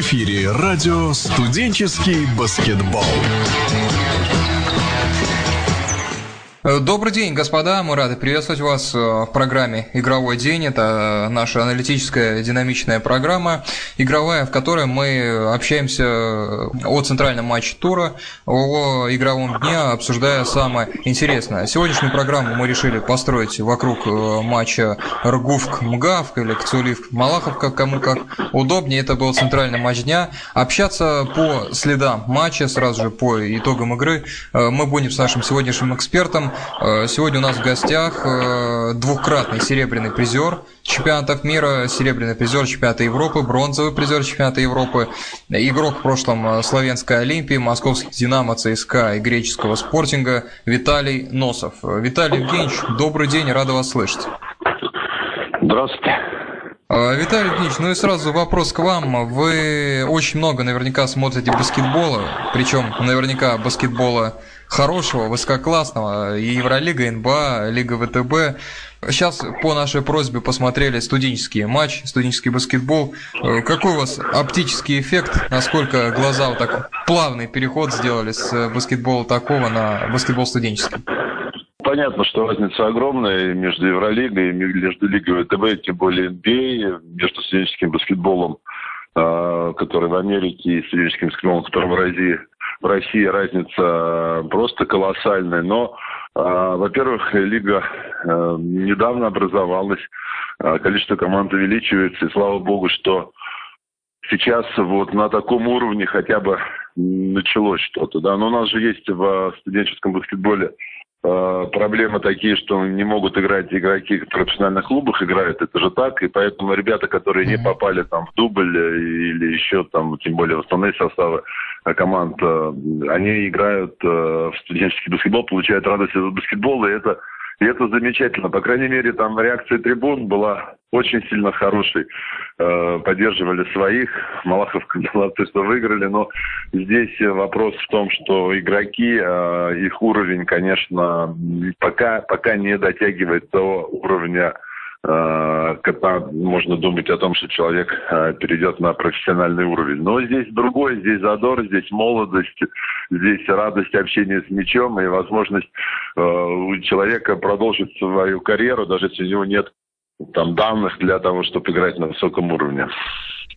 Эфире радио «Студенческий баскетбол». Э, добрый день, господа. Мы рады приветствовать вас э, в программе «Игровой день». Это наша аналитическая динамичная программа, игровая, в которой мы общаемся о центральном матче тура, о игровом дне, обсуждая самое интересное. Сегодняшнюю программу мы решили построить вокруг э, матча Ргувк-Мгавк или Кцуливк-Малаховка, кому как удобнее. Это был центральный матч дня. Общаться по следам матча, сразу же по итогам игры, мы будем с нашим сегодняшним экспертом Э, сегодня у нас в гостях э, двукратный серебряный призер чемпионатов мира, серебряный призер чемпионата Европы, бронзовый призер чемпионата Европы, игрок в прошлом э, Славянской Олимпии, московский Динамо, ЦСКА и греческого спортинга Виталий Носов. Виталий Евгеньевич, добрый день, рада вас слышать. Здравствуйте. Виталий Евгеньевич, ну и сразу вопрос к вам. Вы очень много наверняка смотрите баскетбола, причем наверняка баскетбола хорошего, высококлассного, и Евролига, НБА, Лига ВТБ. Сейчас по нашей просьбе посмотрели студенческий матч, студенческий баскетбол. Э, какой у вас оптический эффект? Насколько глаза вот так плавный переход сделали с баскетбола такого на баскетбол студенческий? Понятно, что разница огромная между Евролигой между Лигой ВТБ, тем более NBA, между студенческим баскетболом, э, который в Америке, и студенческим баскетболом, который в России в России разница просто колоссальная. Но, э, во-первых, лига недавно образовалась, количество команд увеличивается, и слава богу, что сейчас вот на таком уровне хотя бы началось что-то. Да? Но у нас же есть в студенческом баскетболе проблемы такие, что не могут играть игроки в профессиональных клубах играют, это же так, и поэтому ребята, которые не попали там в дубль или еще там, тем более в основные составы э, команд, э, они играют в студенческий баскетбол, получают радость от баскетбола, и это и это замечательно. По крайней мере, там реакция трибун была очень сильно хорошей. Э, поддерживали своих. Малахов молодцы, что выиграли. Но здесь вопрос в том, что игроки, э, их уровень, конечно, пока, пока не дотягивает до уровня когда можно думать о том, что человек э, перейдет на профессиональный уровень. Но здесь другой, здесь задор, здесь молодость, здесь радость общения с мячом и возможность э, у человека продолжить свою карьеру, даже если у него нет там данных для того, чтобы играть на высоком уровне.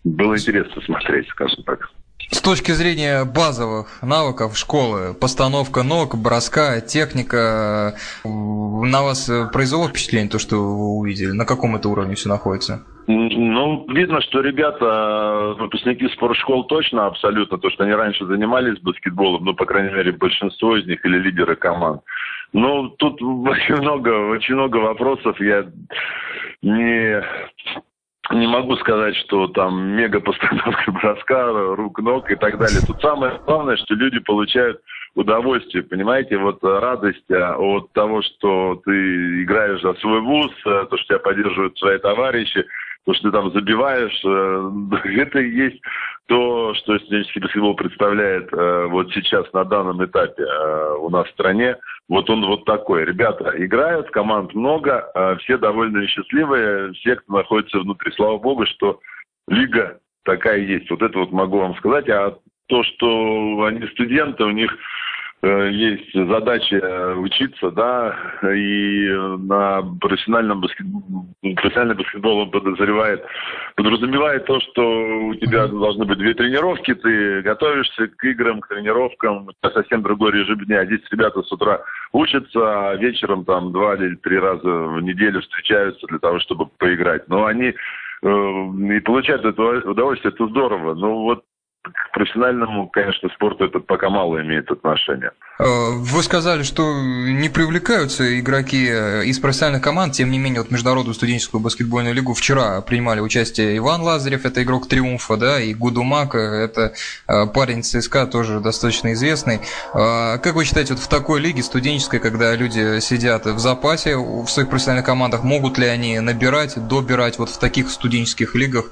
Было интересно смотреть, скажем так. С точки зрения базовых навыков школы, постановка ног, броска, техника, на вас произвело впечатление то, что вы увидели? На каком это уровне все находится? Ну, видно, что ребята, выпускники спортшкол точно абсолютно, то, что они раньше занимались баскетболом, ну, по крайней мере, большинство из них или лидеры команд. Ну, тут очень много, очень много вопросов. Я не не могу сказать, что там мега постановка броска, рук, ног и так далее. Тут самое главное, что люди получают удовольствие, понимаете, вот радость а, от того, что ты играешь за свой вуз, а, то, что тебя поддерживают свои товарищи, то, что ты там забиваешь, э, это и есть то, что студенческий баскетбол представляет э, вот сейчас на данном этапе э, у нас в стране. Вот он вот такой. Ребята играют, команд много, все довольны и счастливые, все, кто находится внутри. Слава богу, что лига такая есть. Вот это вот могу вам сказать. А то, что они студенты, у них есть задача учиться, да, и на профессиональном баскетболе, профессиональный баскетбол он подозревает, подразумевает то, что у тебя должны быть две тренировки, ты готовишься к играм, к тренировкам, это совсем другой режим дня. Здесь ребята с утра учатся, а вечером там два или три раза в неделю встречаются для того, чтобы поиграть. Но они э, и получают это удовольствие, это здорово. Но вот к профессиональному, конечно, спорту это пока мало имеет отношения. Э, вы сказали, что не привлекаются игроки э, из профессиональных команд, тем не менее, вот Международную студенческую баскетбольную лигу вчера принимали участие Иван Лазарев, это игрок Триумфа, да, и Гудумак, это э, парень ЦСКА, тоже достаточно известный. Как вы считаете, вот в такой лиге студенческой, когда люди сидят в запасе в своих профессиональных командах, могут ли они набирать, добирать вот в таких студенческих лигах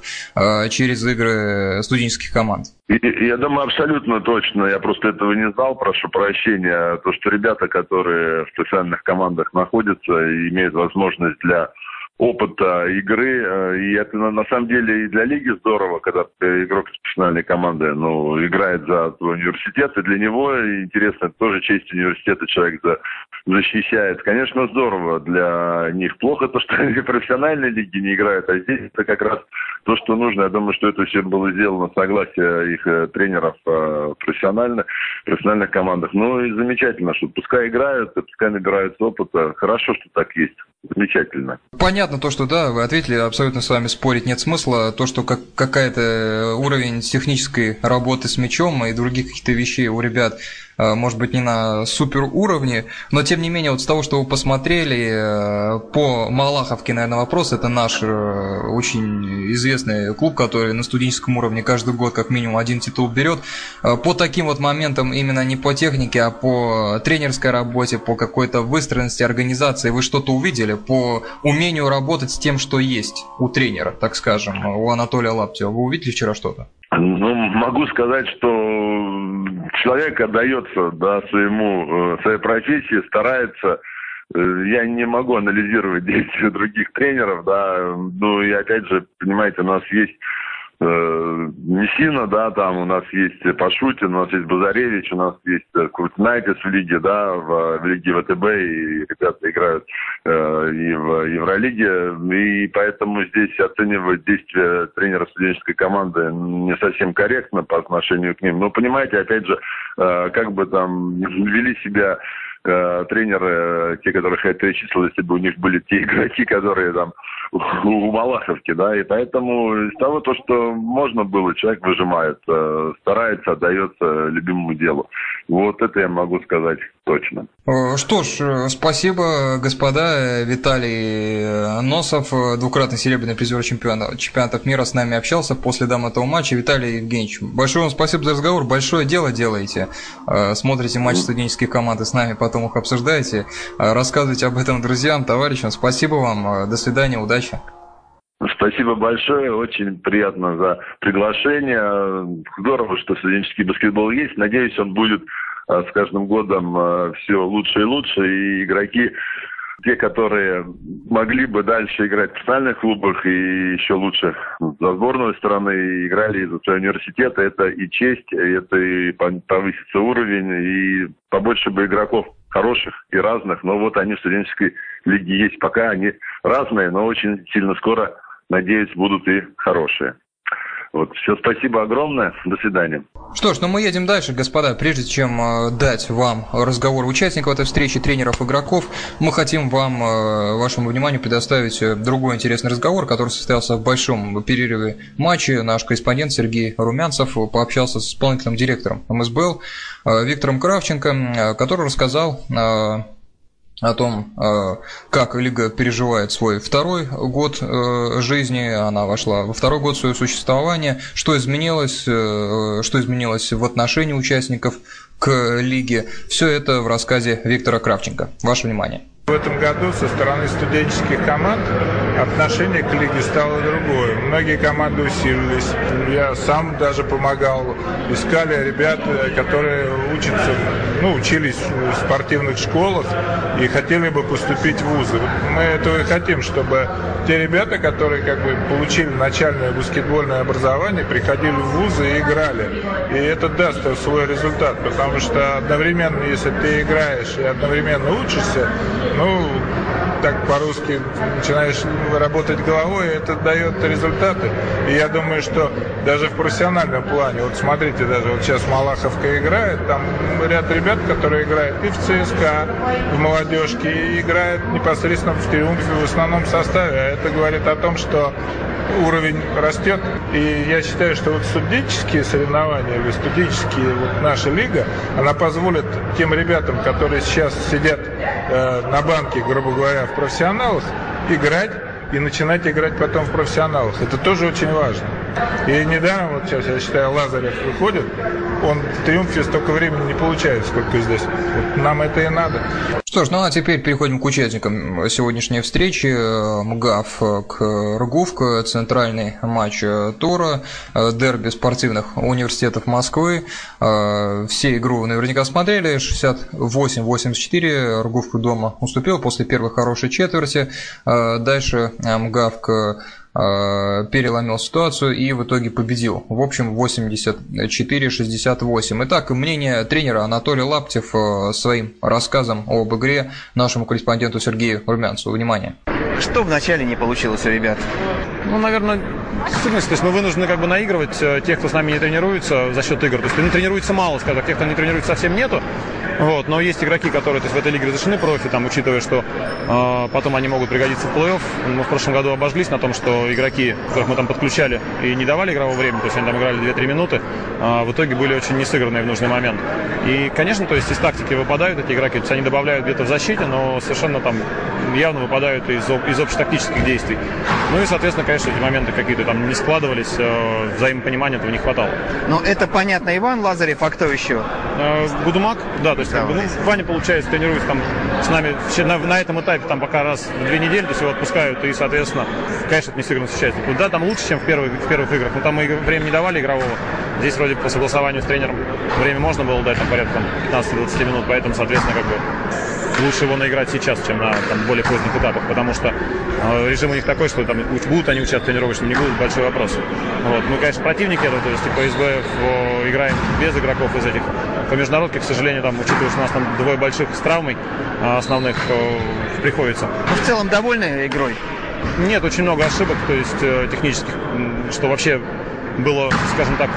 через игры студенческих команд? Я думаю, абсолютно точно. Я просто этого не знал, прошу прощения. То, что ребята, которые в специальных командах находятся, имеют возможность для опыта игры. Э, и это на самом деле и для лиги здорово, когда игрок из профессиональной команды ну, играет за свой университет. И для него интересно, тоже честь университета человек за, защищает. Конечно, здорово для них. Плохо то, что они в профессиональной лиге не играют, а здесь это как раз то, что нужно. Я думаю, что это все было сделано согласие их э, тренеров э, профессиональных, профессиональных командах. Ну и замечательно, что пускай играют, пускай набираются опыта. Хорошо, что так есть. Замечательно. Понятно то, что да, вы ответили, абсолютно с вами спорить нет смысла. То, что как, какая-то уровень технической работы с мячом и других каких-то вещей у ребят Э, может быть, не на супер уровне, но тем не менее, вот с того, что вы посмотрели, э, по Малаховке, наверное, вопрос, это наш э, очень известный клуб, который на студенческом уровне каждый год как минимум один титул берет. По таким вот моментам, именно не по технике, а по тренерской работе, по какой-то выстроенности организации, вы что-то увидели по умению работать с тем, что есть у тренера, так скажем, у Анатолия Лаптева. Вы увидели вчера что-то? Ну, могу сказать, что человек отдается да, своему, э, своей профессии, старается. Э, я не могу анализировать действия других тренеров, да, ну и опять же, понимаете, у нас есть э, Мессина, да, там у нас есть Пашутин, у нас есть Базаревич, у нас есть э, Крутнайтис в лиге, да, в, в лиге ВТБ, и ребята играют э, и в Евролиге, и поэтому здесь оценивать действия тренера студенческой команды не совсем корректно по отношению к ним. Но понимаете, опять же, э, как бы там вели себя э, тренеры, те, которых я перечислил, если бы у них были те игроки, которые там у Малаховки, да, и поэтому из того, то, что можно было, человек выжимает, э, старается, отдается любимому делу. Вот это я могу сказать точно. Э, что ж, э, спасибо, господа. Виталий Носов, двукратный серебряный призер чемпиона, чемпионатов мира, с нами общался после дам этого матча. Виталий Евгеньевич, большое вам спасибо за разговор, большое дело делаете. Смотрите матч студенческих команд и с нами потом их обсуждаете. Рассказывайте об этом друзьям, товарищам. Спасибо вам, до свидания, удачи. Спасибо большое, очень приятно за приглашение. Здорово, что студенческий баскетбол есть. Надеюсь, он будет с каждым годом а, все лучше и лучше. И игроки, те, которые могли бы дальше играть в профессиональных клубах и еще лучше за сборную страны, играли за свой университет, это и честь, это и повысится уровень, и побольше бы игроков хороших и разных, но вот они в студенческой лиге есть. Пока они разные, но очень сильно скоро, надеюсь, будут и хорошие. Вот, все, спасибо огромное, до свидания. Что ж, ну мы едем дальше, господа. Прежде чем э, дать вам разговор участников этой встречи, тренеров, игроков, мы хотим вам, э, вашему вниманию предоставить э, другой интересный разговор, который состоялся в большом перерыве матча. Наш корреспондент Сергей Румянцев пообщался с исполнительным директором МСБЛ Виктором Кравченко, который рассказал о том, э, как Лига переживает свой второй год э, жизни, она вошла во второй год своего существования, что изменилось, э, что изменилось в отношении участников к Лиге. Все это в рассказе Виктора Кравченко. Ваше внимание. В этом году со стороны студенческих команд отношение к лиге стало другое. Многие команды усилились. Я сам даже помогал. Искали ребят, которые учатся, ну, учились в спортивных школах и хотели бы поступить в вузы. Мы этого и хотим, чтобы те ребята, которые как бы получили начальное баскетбольное образование, приходили в вузы и играли. И это даст свой результат, потому что одновременно, если ты играешь и одновременно учишься, ну, так по-русски начинаешь работать головой, это дает результаты. И я думаю, что даже в профессиональном плане, вот смотрите, даже вот сейчас Малаховка играет, там ряд ребят, которые играют и в ЦСКА, в молодежке, и играют непосредственно в Триумфе в основном составе. А это говорит о том, что уровень растет. И я считаю, что вот студенческие соревнования или студенческие, вот наша лига, она позволит тем ребятам, которые сейчас сидят э, на банке, грубо говоря, в профессионалах, играть и начинать играть потом в профессионалах. Это тоже очень важно. И недаром, вот сейчас, я считаю, Лазарев выходит, он в триумфе столько времени не получает, сколько здесь. Вот нам это и надо. Что ж, ну а теперь переходим к участникам сегодняшней встречи. МГАФ к РГУФ, центральный матч тура, дерби спортивных университетов Москвы. Все игру наверняка смотрели, 68-84, РГУФ дома уступил после первой хорошей четверти. Дальше МГАФ Э, переломил ситуацию и в итоге победил. В общем, 84-68. Итак, мнение тренера Анатолия Лаптев э, своим рассказом об игре нашему корреспонденту Сергею Румянцеву. Внимание. Что вначале не получилось у ребят? Ну, наверное, действительно, то есть мы вынуждены как бы наигрывать э, тех, кто с нами не тренируется за счет игр. То есть не тренируется мало, скажем так, тех, кто не тренируется совсем нету. Вот, но есть игроки, которые то есть, в этой лиге разрешены профи, там, учитывая, что э, потом они могут пригодиться в плей-офф. Мы в прошлом году обожглись на том, что игроки, которых мы там подключали и не давали игрового времени, то есть они там играли 2-3 минуты, э, в итоге были очень несыгранные в нужный момент. И, конечно, то есть из тактики выпадают эти игроки, то есть они добавляют где-то в защите, но совершенно там явно выпадают из, из общетактических действий. Ну и, соответственно, конечно, эти моменты какие-то там не складывались, э, взаимопонимания этого не хватало. Ну, это понятно. Иван Лазарев, а кто еще? Э, Гудумак, да, то есть как бы, ну, Ваня, получается, тренируется там с нами на, на этом этапе там пока раз в две недели, то есть его отпускают, и, соответственно, конечно, это не сыгранность участников. Да, там лучше, чем в первых, в первых играх, но там мы время не давали игрового. Здесь вроде по согласованию с тренером время можно было дать там порядка 15-20 минут, поэтому, соответственно, как бы лучше его наиграть сейчас, чем на там, более поздних этапах, потому что э, режим у них такой, что там будут они участвовать тренировочным, не будут, большой вопрос. Вот. Мы, конечно, противники этого, то есть по СБФ э, играем без игроков из этих. По международке, к сожалению, там, учитывая, что у нас там двое больших с травмой э, основных э, приходится. Ну, в целом довольны игрой? Нет, очень много ошибок, то есть э, технических, что вообще было, скажем так,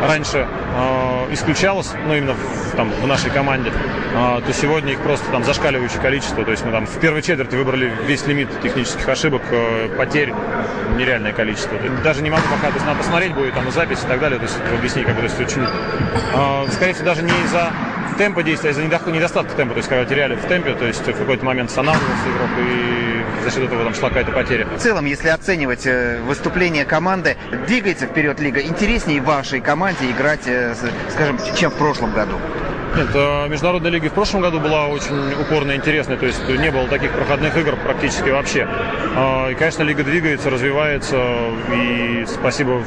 раньше э, исключалось, ну именно в, там, в нашей команде, э, то сегодня их просто там зашкаливающее количество. То есть мы там в первой четверти выбрали весь лимит технических ошибок, э, потерь, нереальное количество. Даже не могу пока, то есть надо посмотреть будет там запись и так далее, то есть объяснить, как бы, то есть очень, скорее всего, даже не из-за темпа действия, из-за недостатка темпа, то есть когда теряли в темпе, то есть в какой-то момент останавливался игрок и за счет этого там шла какая-то потеря. В целом, если оценивать э, выступление команды, двигается вперед лига, интереснее вашей команде играть, э, скажем, чем в прошлом году? Нет, международная лига в прошлом году была очень упорная и интересная, то есть не было таких проходных игр практически вообще. А, и, конечно, лига двигается, развивается, и спасибо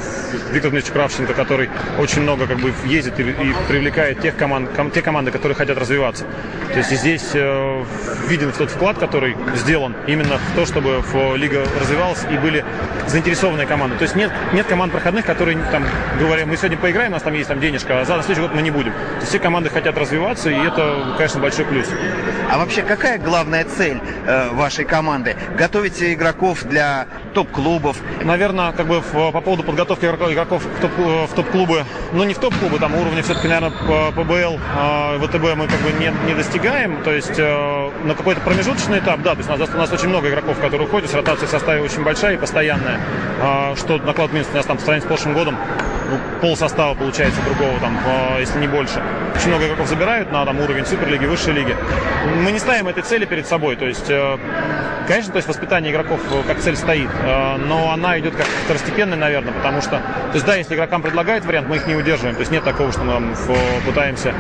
Виктору Дмитриевичу Кравченко, который очень много как бы ездит и, привлекает тех команд, ком, те команды, которые хотят развиваться. То есть здесь э, виден тот вклад, который сделан именно в то, чтобы лига развивалась и были заинтересованные команды. То есть нет, нет команд проходных, которые там говорят, мы сегодня поиграем, у нас там есть там денежка, а за следующий год мы не будем. То есть все команды хотят хотят развиваться, и это, конечно, большой плюс. А вообще, какая главная цель э, вашей команды? Готовить игроков для топ-клубов? Наверное, как бы в, по поводу подготовки игроков в, топ, в топ-клубы, ну не в топ-клубы, там уровня все-таки, наверное, ПБЛ, э, ВТБ мы как бы не, не достигаем, то есть э, на какой-то промежуточный этап, да, то есть у нас, у нас очень много игроков, которые уходят, ротация в составе очень большая и постоянная, э, что накладывает минус, у нас там в сравнении с прошлым годом ну, пол состава получается другого, там, э, если не больше. Очень много игроков забирают на там, уровень суперлиги, высшей лиги. Мы не ставим этой цели перед собой. То есть, э, конечно, то есть воспитание игроков э, как цель стоит, но она идет как второстепенная, наверное, потому что, то есть, да, если игрокам предлагают вариант, мы их не удерживаем. То есть нет такого, что мы там, пытаемся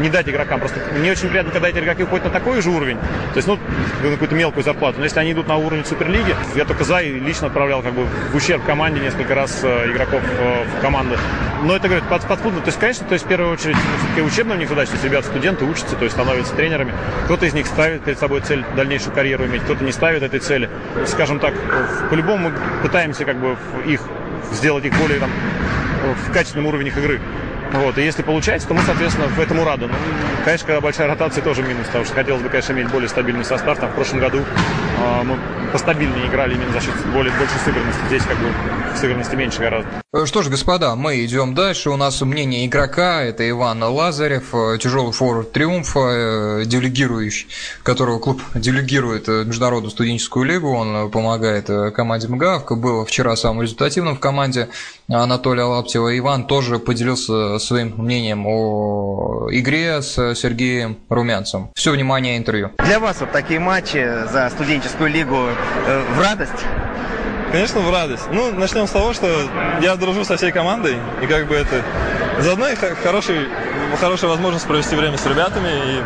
не дать игрокам. Просто мне очень приятно, когда эти игроки уходят на такой же уровень, то есть, ну, на какую-то мелкую зарплату. Но если они идут на уровень Суперлиги, я только за и лично отправлял как бы в ущерб команде несколько раз э, игроков э, в команды. Но это, говорят, под, подспудно. То есть, конечно, то есть, в первую очередь, все-таки учебная у них задача. То есть, ребята, студенты учатся, то есть, становятся тренерами. Кто-то из них ставит перед собой цель дальнейшую карьеру иметь, кто-то не ставит этой цели. Скажем так, по-любому мы пытаемся как бы их сделать их более там, в качественном уровне их игры. Вот, и если получается, то мы, соответственно, в этом рады. Ну, конечно, когда большая ротация, тоже минус, потому что хотелось бы, конечно, иметь более стабильный состав. Там в прошлом году э, мы постабильнее играли именно за счет более большей сыгранности. Здесь как бы сыгранности меньше гораздо. Э, что ж, господа, мы идем дальше. У нас мнение игрока. Это Иван Лазарев, э, тяжелый форвард Триумфа, э, делегирующий, которого клуб делегирует Международную студенческую лигу. Он помогает команде МГАВК. Был вчера самым результативным в команде Анатолия Лаптева. Иван тоже поделился своим мнением о игре с Сергеем Румянцем. Все внимание интервью. Для вас вот такие матчи за студенческую лигу э, в радость? Конечно, в радость. Ну, начнем с того, что я дружу со всей командой, и как бы это заодно и хороший, хорошая возможность провести время с ребятами и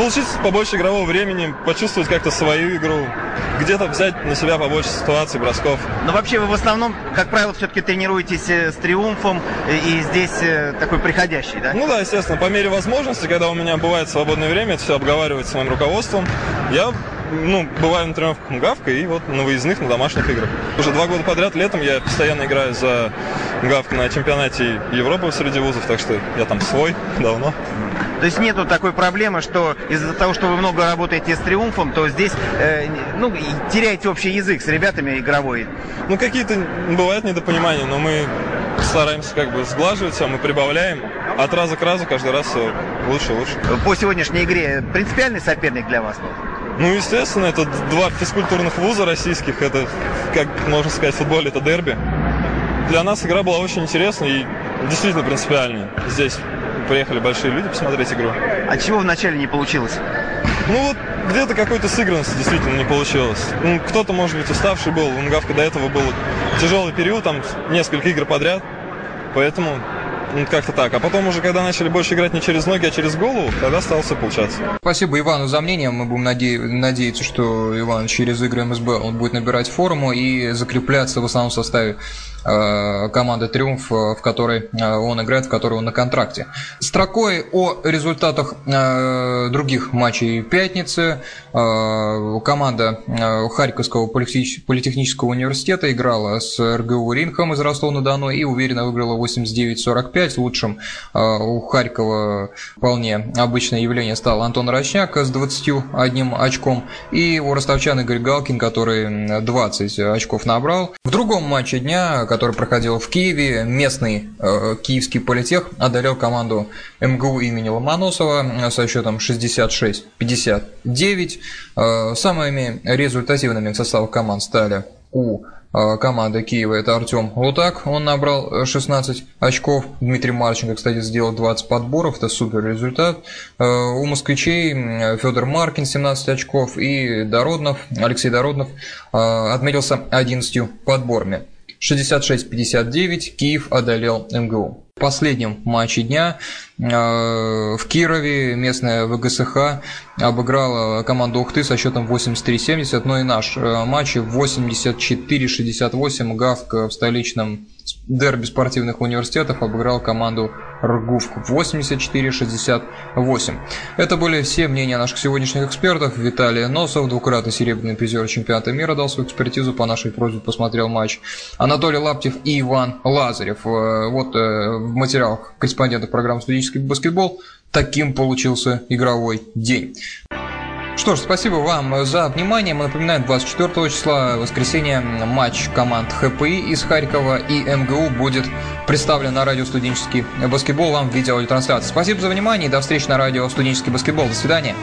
получить побольше игрового времени, почувствовать как-то свою игру, где-то взять на себя побольше ситуаций, бросков. Но вообще вы в основном, как правило, все-таки тренируетесь э, с триумфом и здесь э, такой приходящий, да? Ну да, естественно, по мере возможности, когда у меня бывает свободное время, это все обговаривать с моим руководством, я ну, бываю на тренировках Мгавка и вот на выездных, на домашних играх. Уже два года подряд летом я постоянно играю за Мгавка на чемпионате Европы среди вузов, так что я там свой давно. То есть нету такой проблемы, что из-за того, что вы много работаете с Триумфом, то здесь э, ну, теряете общий язык с ребятами игровой? Ну, какие-то бывают недопонимания, но мы стараемся как бы сглаживать все, мы прибавляем. От раза к разу каждый раз все лучше и лучше. По сегодняшней игре принципиальный соперник для вас был? Ну, естественно, это два физкультурных вуза российских. Это, как можно сказать, в футболе это дерби. Для нас игра была очень интересной и действительно принципиальной. Здесь приехали большие люди посмотреть игру. А чего вначале не получилось? Ну вот где-то какой-то сыгранности действительно не получилось. Ну, кто-то, может быть, уставший был. У Нгавка до этого был тяжелый период, там несколько игр подряд. Поэтому ну, как-то так. А потом уже, когда начали больше играть не через ноги, а через голову, тогда стало все получаться. Спасибо Ивану за мнение. Мы будем наде... надеяться, что Иван через игры МСБ он будет набирать форму и закрепляться в основном составе команды «Триумф», э, в которой э, он играет, в которой он на контракте. Строкой о результатах других матчей пятницы. Команда Харьковского политехнического университета играла с РГУ «Ринхом» из Ростова-на-Дону и уверенно выиграла 89-45. Лучшим у Харькова вполне обычное явление стал Антон Рочняк с 21 очком и у ростовчан Игорь Галкин, который 20 очков набрал. В другом матче дня который проходил в Киеве, местный э, киевский политех одолел команду МГУ имени Ломоносова со счетом 66-59. Э, самыми результативными в команд стали у э, команды Киева это Артем Лутак, он набрал 16 очков, Дмитрий Марченко, кстати, сделал 20 подборов, это супер результат. Э, у москвичей Федор Маркин 17 очков и Дороднов, Алексей Дороднов э, отметился 11 подборами. 66-59 Киев одолел МГУ. В последнем матче дня в Кирове местная ВГСХ обыграла команду Ухты со счетом 83-70, но и наш э, матч 84-68 ГАВК в столичном дерби спортивных университетов обыграл команду РГУФ 84-68. Это были все мнения наших сегодняшних экспертов. Виталий Носов, двукратный серебряный призер чемпионата мира, дал свою экспертизу по нашей просьбе, посмотрел матч. Анатолий Лаптев и Иван Лазарев. Э, вот э, в материалах корреспондентов программы «Студенческий баскетбол» таким получился игровой день. Что ж, спасибо вам за внимание. Мы напоминаем, 24 числа, воскресенье, матч команд ХПИ из Харькова и МГУ будет представлен на радио «Студенческий баскетбол» вам в видеотрансляции. Спасибо за внимание и до встречи на радио «Студенческий баскетбол». До свидания.